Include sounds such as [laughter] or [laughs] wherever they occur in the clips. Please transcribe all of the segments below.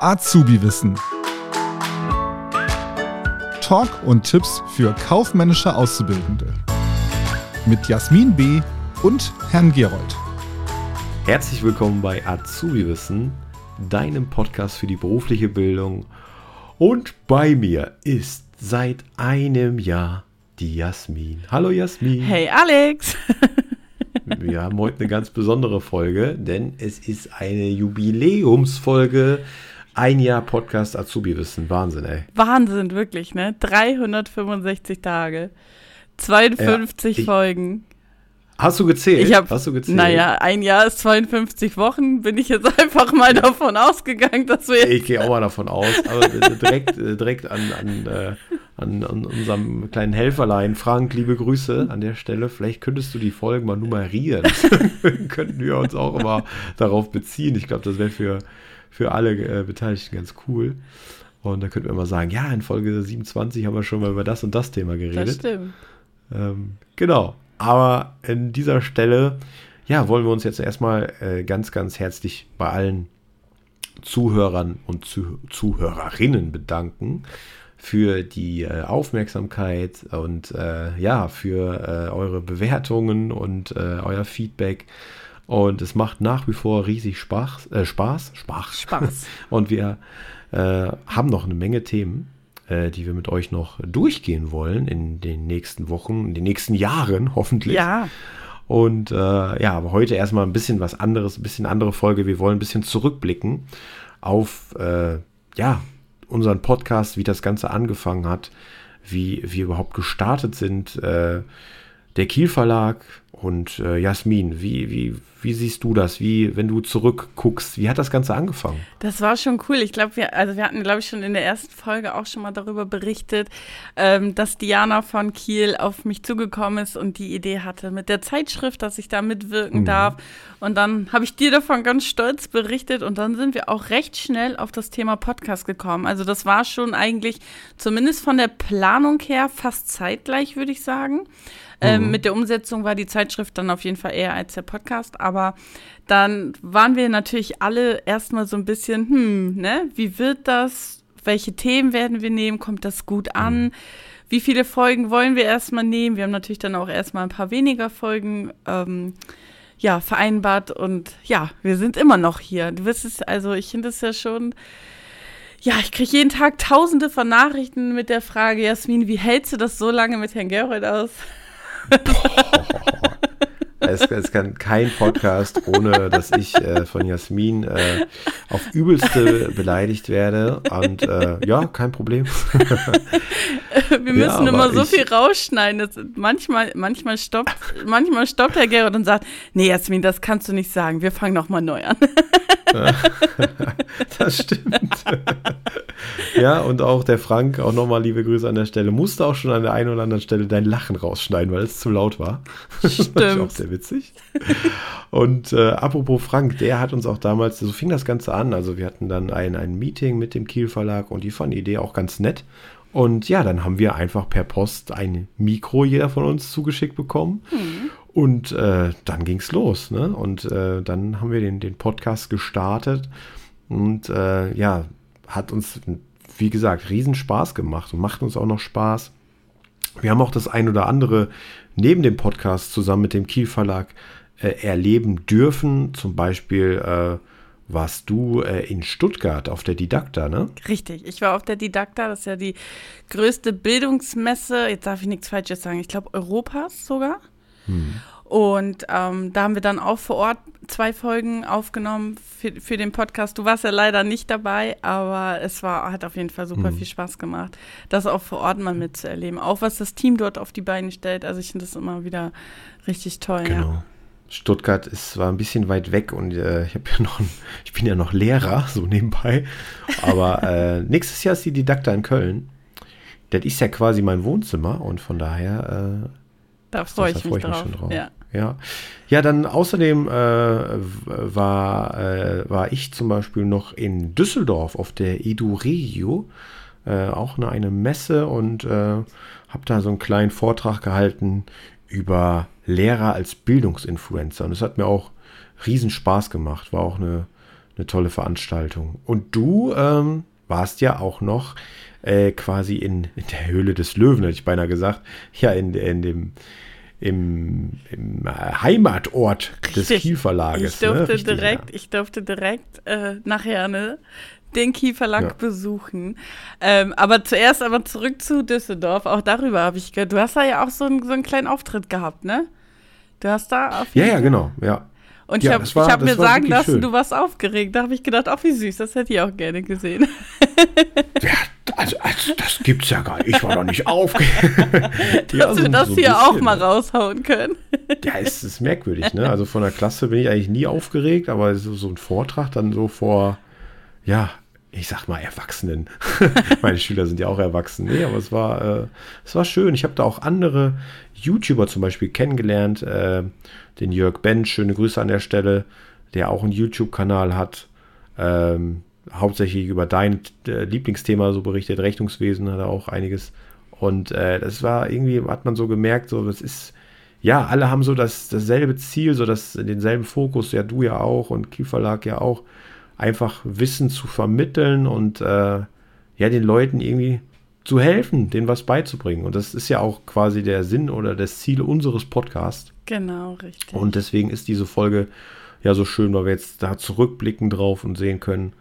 Azubi-Wissen. Talk und Tipps für kaufmännische Auszubildende. Mit Jasmin B. und Herrn Gerold. Herzlich willkommen bei Azubi-Wissen, deinem Podcast für die berufliche Bildung. Und bei mir ist seit einem Jahr die Jasmin. Hallo Jasmin. Hey Alex. [laughs] Wir haben heute eine ganz besondere Folge, denn es ist eine Jubiläumsfolge. Ein Jahr Podcast Azubi-Wissen. Wahnsinn, ey. Wahnsinn, wirklich, ne? 365 Tage. 52 ja, ich, Folgen. Hast du gezählt? Ich hab, Hast du gezählt? Naja, ein Jahr ist 52 Wochen. Bin ich jetzt [laughs] einfach mal davon ausgegangen, dass wir. Ich gehe auch mal davon aus. [laughs] Aber direkt, äh, direkt an, an, äh, an, an, unserem kleinen Helferlein, Frank, liebe Grüße an der Stelle. Vielleicht könntest du die Folgen mal nummerieren. [laughs] könnten wir uns auch immer darauf beziehen. Ich glaube, das wäre für, für alle äh, Beteiligten ganz cool. Und da könnten wir mal sagen, ja, in Folge 27 haben wir schon mal über das und das Thema geredet. Das stimmt. Ähm, genau. Aber an dieser Stelle, ja, wollen wir uns jetzt erstmal äh, ganz, ganz herzlich bei allen Zuhörern und Zuh Zuhörerinnen bedanken für die äh, Aufmerksamkeit und äh, ja, für äh, eure Bewertungen und äh, euer Feedback. Und es macht nach wie vor riesig Spaß. Äh, Spaß? Spaß. Spaß. [laughs] und wir haben noch eine Menge Themen äh, die wir mit euch noch durchgehen wollen in den nächsten Wochen, in den nächsten Jahren [laughs] hoffentlich. Ja. Und äh, ja, aber heute erstmal ein bisschen was anderes, ein bisschen andere Folge. Wir wollen ein bisschen zurückblicken auf äh, ja, unseren Podcast, wie das Ganze angefangen hat, wie wir überhaupt gestartet sind. Der Kiel Verlag und äh, Jasmin, wie, wie, wie siehst du das? Wie, wenn du zurückguckst, wie hat das Ganze angefangen? Das war schon cool. Ich glaube, wir, also wir hatten, glaube ich, schon in der ersten Folge auch schon mal darüber berichtet, ähm, dass Diana von Kiel auf mich zugekommen ist und die Idee hatte mit der Zeitschrift, dass ich da mitwirken mhm. darf. Und dann habe ich dir davon ganz stolz berichtet und dann sind wir auch recht schnell auf das Thema Podcast gekommen. Also das war schon eigentlich zumindest von der Planung her fast zeitgleich, würde ich sagen. Ähm, mhm. mit der Umsetzung war die Zeitschrift dann auf jeden Fall eher als der Podcast, aber dann waren wir natürlich alle erstmal so ein bisschen, hm, ne, wie wird das? Welche Themen werden wir nehmen? Kommt das gut an? Mhm. Wie viele Folgen wollen wir erstmal nehmen? Wir haben natürlich dann auch erstmal ein paar weniger Folgen ähm, ja, vereinbart und ja, wir sind immer noch hier. Du wirst es, also ich finde es ja schon ja, ich kriege jeden Tag tausende von Nachrichten mit der Frage, Jasmin, wie hältst du das so lange mit Herrn Gerold aus? Es, es, kann kein Podcast, ohne dass ich äh, von Jasmin äh, auf übelste beleidigt werde. Und äh, ja, kein Problem. [laughs] Wir müssen ja, immer so viel rausschneiden. Das, manchmal, manchmal, stoppt, manchmal stoppt Herr Gerard und sagt, nee, Jasmin, das kannst du nicht sagen. Wir fangen nochmal neu an. [laughs] das stimmt. Ja, und auch der Frank, auch nochmal liebe Grüße an der Stelle, musste auch schon an der einen oder anderen Stelle dein Lachen rausschneiden, weil es zu laut war. [laughs] Stimmt. das ist auch sehr witzig. Und äh, apropos Frank, der hat uns auch damals, so fing das Ganze an, also wir hatten dann ein, ein Meeting mit dem Kiel Verlag und die fanden die Idee auch ganz nett. Und ja, dann haben wir einfach per Post ein Mikro jeder von uns zugeschickt bekommen. Mhm. Und äh, dann ging es los. Ne? Und äh, dann haben wir den, den Podcast gestartet. Und äh, ja, hat uns, wie gesagt, riesen Spaß gemacht und macht uns auch noch Spaß. Wir haben auch das ein oder andere neben dem Podcast zusammen mit dem Kiel Verlag äh, erleben dürfen. Zum Beispiel äh, warst du äh, in Stuttgart auf der Didakta, ne? Richtig, ich war auf der Didakta, das ist ja die größte Bildungsmesse, jetzt darf ich nichts Falsches sagen, ich glaube Europas sogar. Hm. Und ähm, da haben wir dann auch vor Ort zwei Folgen aufgenommen für, für den Podcast. Du warst ja leider nicht dabei, aber es war, hat auf jeden Fall super hm. viel Spaß gemacht, das auch vor Ort mal mitzuerleben. Auch was das Team dort auf die Beine stellt. Also ich finde das immer wieder richtig toll. Genau. Ja. Stuttgart ist war ein bisschen weit weg und äh, ich ja noch, ich bin ja noch Lehrer so nebenbei. Aber äh, [laughs] nächstes Jahr ist die Didakta in Köln. Das ist ja quasi mein Wohnzimmer und von daher. Äh, da freue ich, freu ich, mich drauf. schon drauf. Ja. Ja, ja dann außerdem äh, war, äh, war ich zum Beispiel noch in Düsseldorf auf der EduRegio, äh, auch eine, eine Messe und äh, habe da so einen kleinen Vortrag gehalten über Lehrer als Bildungsinfluencer. Und es hat mir auch riesen Spaß gemacht. War auch eine eine tolle Veranstaltung. Und du ähm, warst ja auch noch äh, quasi in, in, der Höhle des Löwen, hätte ich beinahe gesagt. Ja, in, in dem im, im Heimatort des Kielverlages. Ich durfte ne? Direkt, ja. ich durfte direkt äh, nachher ne, den Kieferlack ja. besuchen. Ähm, aber zuerst aber zurück zu Düsseldorf. Auch darüber habe ich gehört. Du hast da ja auch so, ein, so einen kleinen Auftritt gehabt, ne? Du hast da auf Ja, ja, genau, ja. Und ich ja, habe hab mir sagen lassen, schön. du warst aufgeregt. Da habe ich gedacht, ach wie süß, das hätte ich auch gerne gesehen. Ja, also, also das gibt's ja gar nicht. Ich war doch nicht aufgeregt. [laughs] Dass ja, wir das so hier bisschen, auch mal raushauen können. Ja, es ist merkwürdig, ne? Also von der Klasse bin ich eigentlich nie aufgeregt, aber so, so ein Vortrag dann so vor, ja, ich sag mal Erwachsenen. [laughs] Meine Schüler sind ja auch erwachsen. Nee, aber es war, äh, es war schön. Ich habe da auch andere YouTuber zum Beispiel kennengelernt. Äh, den Jörg Bench, schöne Grüße an der Stelle, der auch einen YouTube-Kanal hat. Ähm, hauptsächlich über dein äh, Lieblingsthema so berichtet. Rechnungswesen hat er auch einiges. Und äh, das war irgendwie, hat man so gemerkt, so, das ist, ja, alle haben so das, dasselbe Ziel, so das, denselben Fokus, ja, du ja auch und Kieferlag ja auch einfach Wissen zu vermitteln und äh, ja, den Leuten irgendwie zu helfen, denen was beizubringen. Und das ist ja auch quasi der Sinn oder das Ziel unseres Podcasts. Genau, richtig. Und deswegen ist diese Folge ja so schön, weil wir jetzt da zurückblicken drauf und sehen können,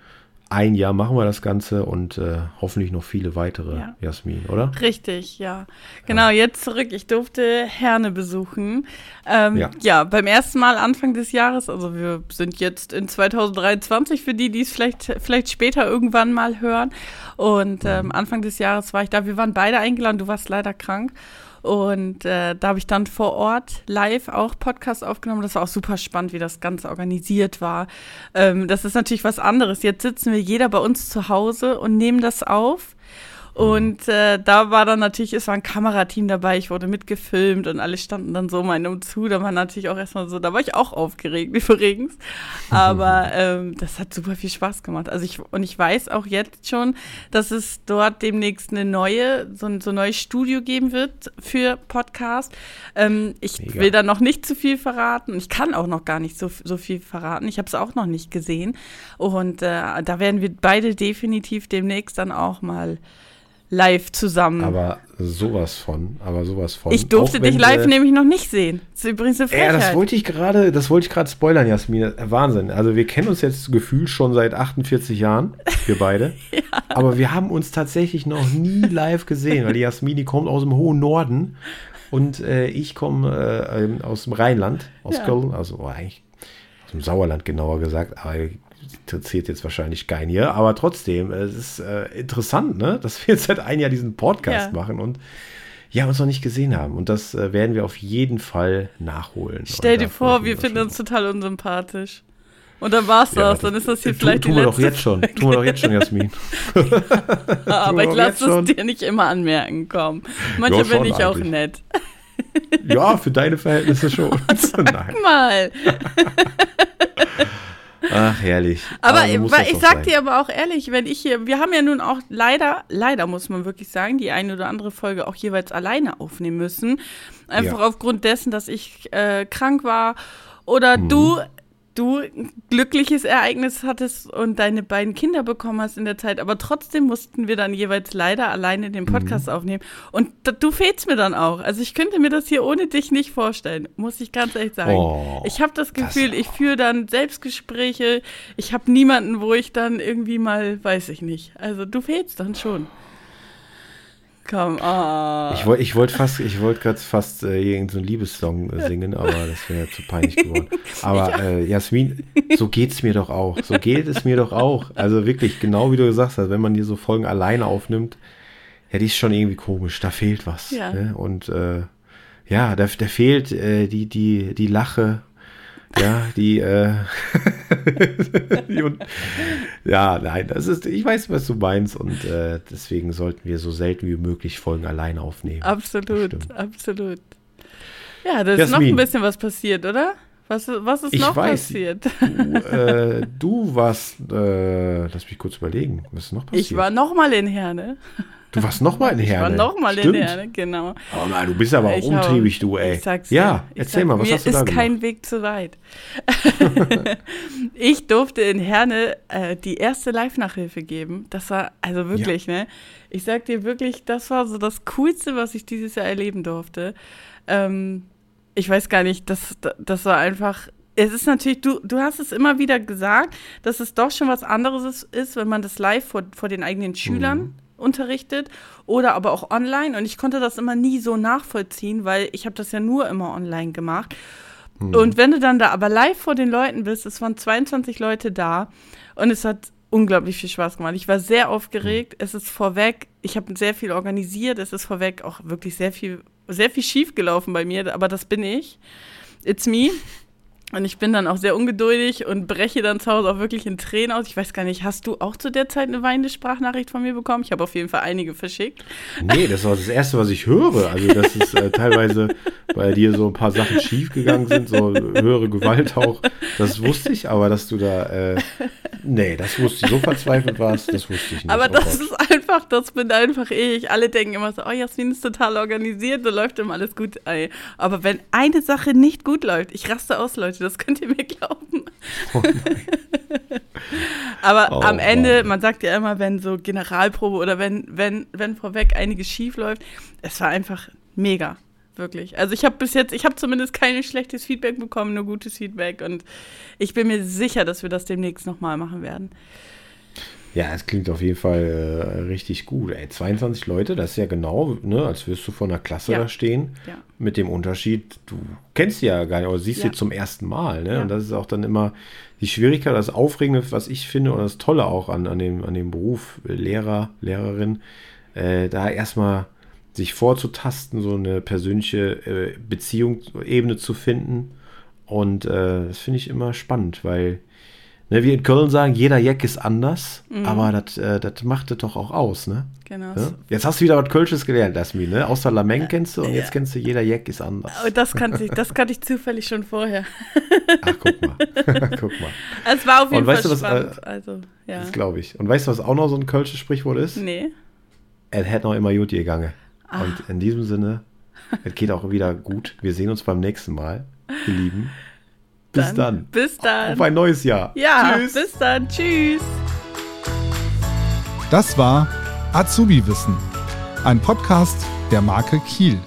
ein Jahr machen wir das Ganze und äh, hoffentlich noch viele weitere, ja. Jasmin, oder? Richtig, ja. Genau, ja. jetzt zurück. Ich durfte Herne besuchen. Ähm, ja. ja. beim ersten Mal Anfang des Jahres, also wir sind jetzt in 2023 für die, die es vielleicht, vielleicht später irgendwann mal hören. Und mhm. ähm, Anfang des Jahres war ich da. Wir waren beide eingeladen, du warst leider krank. Und äh, da habe ich dann vor Ort live auch Podcast aufgenommen. Das war auch super spannend, wie das Ganze organisiert war. Ähm, das ist natürlich was anderes. Jetzt sitzen wir jeder bei uns zu Hause und nehmen das auf. Und äh, da war dann natürlich, es war ein Kamerateam dabei, ich wurde mitgefilmt und alle standen dann so meinem zu. Da war natürlich auch erstmal so, da war ich auch aufgeregt [laughs] übrigens. Aber [laughs] ähm, das hat super viel Spaß gemacht. Also ich, und ich weiß auch jetzt schon, dass es dort demnächst eine neue, so ein so ein neues Studio geben wird für Podcast. Ähm, ich Mega. will da noch nicht zu viel verraten. Ich kann auch noch gar nicht so, so viel verraten. Ich habe es auch noch nicht gesehen. Und äh, da werden wir beide definitiv demnächst dann auch mal live zusammen. Aber sowas von, aber sowas von. Ich durfte dich live äh, nämlich noch nicht sehen. Das ist übrigens eine Frechheit. Ja, das wollte ich gerade, das wollte ich gerade spoilern, Jasmin. Wahnsinn. Also wir kennen uns jetzt gefühlt schon seit 48 Jahren, wir beide. [laughs] ja. Aber wir haben uns tatsächlich noch nie live gesehen, weil die Jasmin, die kommt aus dem hohen Norden und äh, ich komme äh, ähm, aus dem Rheinland, aus ja. Köln, also eigentlich aus dem Sauerland genauer gesagt, aber interessiert jetzt wahrscheinlich keinen hier, aber trotzdem, es ist äh, interessant, ne, [laughs] dass wir jetzt seit einem Jahr diesen Podcast ja. machen und ja, uns noch nicht gesehen haben. Und das äh, werden wir auf jeden Fall nachholen. Stell dir vor, wir finden uns total unsympathisch. Und dann war's ja, das, dann ist das hier tu, vielleicht tun die wir doch jetzt schon, [laughs] [laughs] tun wir doch jetzt schon, Jasmin. ja, aber ich lasse es dir nicht immer anmerken, komm. Manchmal ja, bin ich auch nett. ja, für deine Verhältnisse schon. Sag mal. Ach, herrlich. Aber, aber ich sag sein. dir aber auch ehrlich, wenn ich hier, wir haben ja nun auch leider, leider muss man wirklich sagen, die eine oder andere Folge auch jeweils alleine aufnehmen müssen. Einfach ja. aufgrund dessen, dass ich äh, krank war oder mhm. du du ein glückliches Ereignis hattest und deine beiden Kinder bekommen hast in der Zeit, aber trotzdem mussten wir dann jeweils leider alleine den Podcast mhm. aufnehmen. Und du fehlst mir dann auch. Also ich könnte mir das hier ohne dich nicht vorstellen, muss ich ganz ehrlich sagen. Oh, ich habe das Gefühl, das, ich führe dann Selbstgespräche. Ich habe niemanden, wo ich dann irgendwie mal, weiß ich nicht. Also du fehlst dann schon. Komm, ah. Ich wollte ich wollt fast, ich wollte gerade fast äh, irgendeinen so Liebessong äh, singen, aber das wäre zu peinlich geworden. [laughs] Aber äh, Jasmin, so geht's mir doch auch. So geht es mir doch auch. Also wirklich, genau wie du gesagt hast, wenn man hier so Folgen alleine aufnimmt, ja, die ist schon irgendwie komisch. Da fehlt was. Ja. Ne? Und äh, ja, da, da fehlt äh, die, die, die Lache ja, die, äh, [laughs] die und, ja, nein, das ist, ich weiß, was du meinst und äh, deswegen sollten wir so selten wie möglich Folgen alleine aufnehmen. Absolut, absolut. Ja, da ist Jasmin. noch ein bisschen was passiert, oder? Was, was ist Ich noch weiß. passiert? Du, äh, du warst, äh, lass mich kurz überlegen, was ist noch passiert? Ich war nochmal in Herne. du warst noch mal in Ich Herne. war nochmal in. Herne, genau. Oh nein, du bist aber auch Ich umtriebig, du, ey. Ich sag's dir. ja, Ich erzähl sag, mal, was hast du da ist gemacht? kein Weg zu weit. [laughs] ich durfte in Herne äh, die erste Live-Nachhilfe geben. Das war, also wirklich, ne? Ich sag dir wirklich, das war so das Coolste, was ich dieses Jahr erleben durfte. Ähm, ich weiß gar nicht, das, das war einfach. Es ist natürlich, du, du hast es immer wieder gesagt, dass es doch schon was anderes ist, ist wenn man das live vor, vor den eigenen Schülern unterrichtet oder aber auch online. Und ich konnte das immer nie so nachvollziehen, weil ich habe das ja nur immer online gemacht. Und wenn du dann da aber live vor den Leuten bist, es waren 22 Leute da und es hat unglaublich viel Spaß gemacht. Ich war sehr aufgeregt. Es ist vorweg, ich habe sehr viel organisiert. Es ist vorweg auch wirklich sehr viel, sehr viel schief gelaufen bei mir, aber das bin ich. It's me. Und ich bin dann auch sehr ungeduldig und breche dann zu Hause auch wirklich in Tränen aus. Ich weiß gar nicht, hast du auch zu der Zeit eine weinende Sprachnachricht von mir bekommen? Ich habe auf jeden Fall einige verschickt. Nee, das war das Erste, was ich höre. Also, dass es äh, teilweise bei dir so ein paar Sachen schief gegangen sind, so höhere Gewalt auch. Das wusste ich, aber dass du da, äh, nee, das wusste ich, so verzweifelt warst, das wusste ich nicht. Aber Oh das Gott. ist einfach, das bin einfach ich. Alle denken immer so, oh, Jasmin ist total organisiert, da läuft immer alles gut. Ey. Aber wenn eine Sache nicht gut läuft, ich raste aus, Leute, das könnt ihr mir glauben. [laughs] Aber Oh, am Ende, man sagt ja immer, wenn so Generalprobe oder wenn, wenn, wenn vorweg einiges schief läuft, es war einfach mega. Wirklich. Also ich habe bis jetzt, ich habe zumindest kein schlechtes Feedback bekommen, nur gutes Feedback und ich bin mir sicher, dass wir das demnächst nochmal machen werden. Ja, es klingt auf jeden Fall äh, richtig gut. Ey, 22 Leute, das ist ja genau, ne, als wirst du vor einer Klasse Ja. da stehen. Ja. Mit dem Unterschied, du kennst sie ja gar nicht, aber siehst Ja. sie zum ersten Mal. Ne? Ja. Und das ist auch dann immer die Schwierigkeit, das Aufregende, was ich finde und das Tolle auch an, an, dem, an dem Beruf Lehrer, Lehrerin, äh, da erstmal sich vorzutasten, so eine persönliche äh, Beziehungsebene zu finden. Und äh, das finde ich immer spannend, weil ne, wir in Köln sagen, jeder Jack ist anders, aber das äh, das macht es doch auch aus, ne? Genau. Ja? Jetzt hast du wieder was Kölsches gelernt, Jasmin, ne? Außer Lameng kennst du und jetzt kennst du, jeder Jack ist anders. Oh, das kannte ich, das kannte ich [laughs] zufällig schon vorher. Ach, guck mal. [laughs] guck mal. Es war auf jeden Und Fall weißt du, was, spannend. äh, also, ja. Das glaube ich. Und weißt du, was auch noch so ein Kölsches Sprichwort ist? Nee. Es hätte noch immer gut gegangen. Ah. Und in diesem Sinne, es geht auch wieder gut. Wir sehen uns beim nächsten Mal, ihr Lieben. Bis dann. Bis dann. Auf ein neues Jahr. ja, Tschüss. bis dann. Tschüss. Das war Azubi Wissen, ein Podcast der Marke Kiel.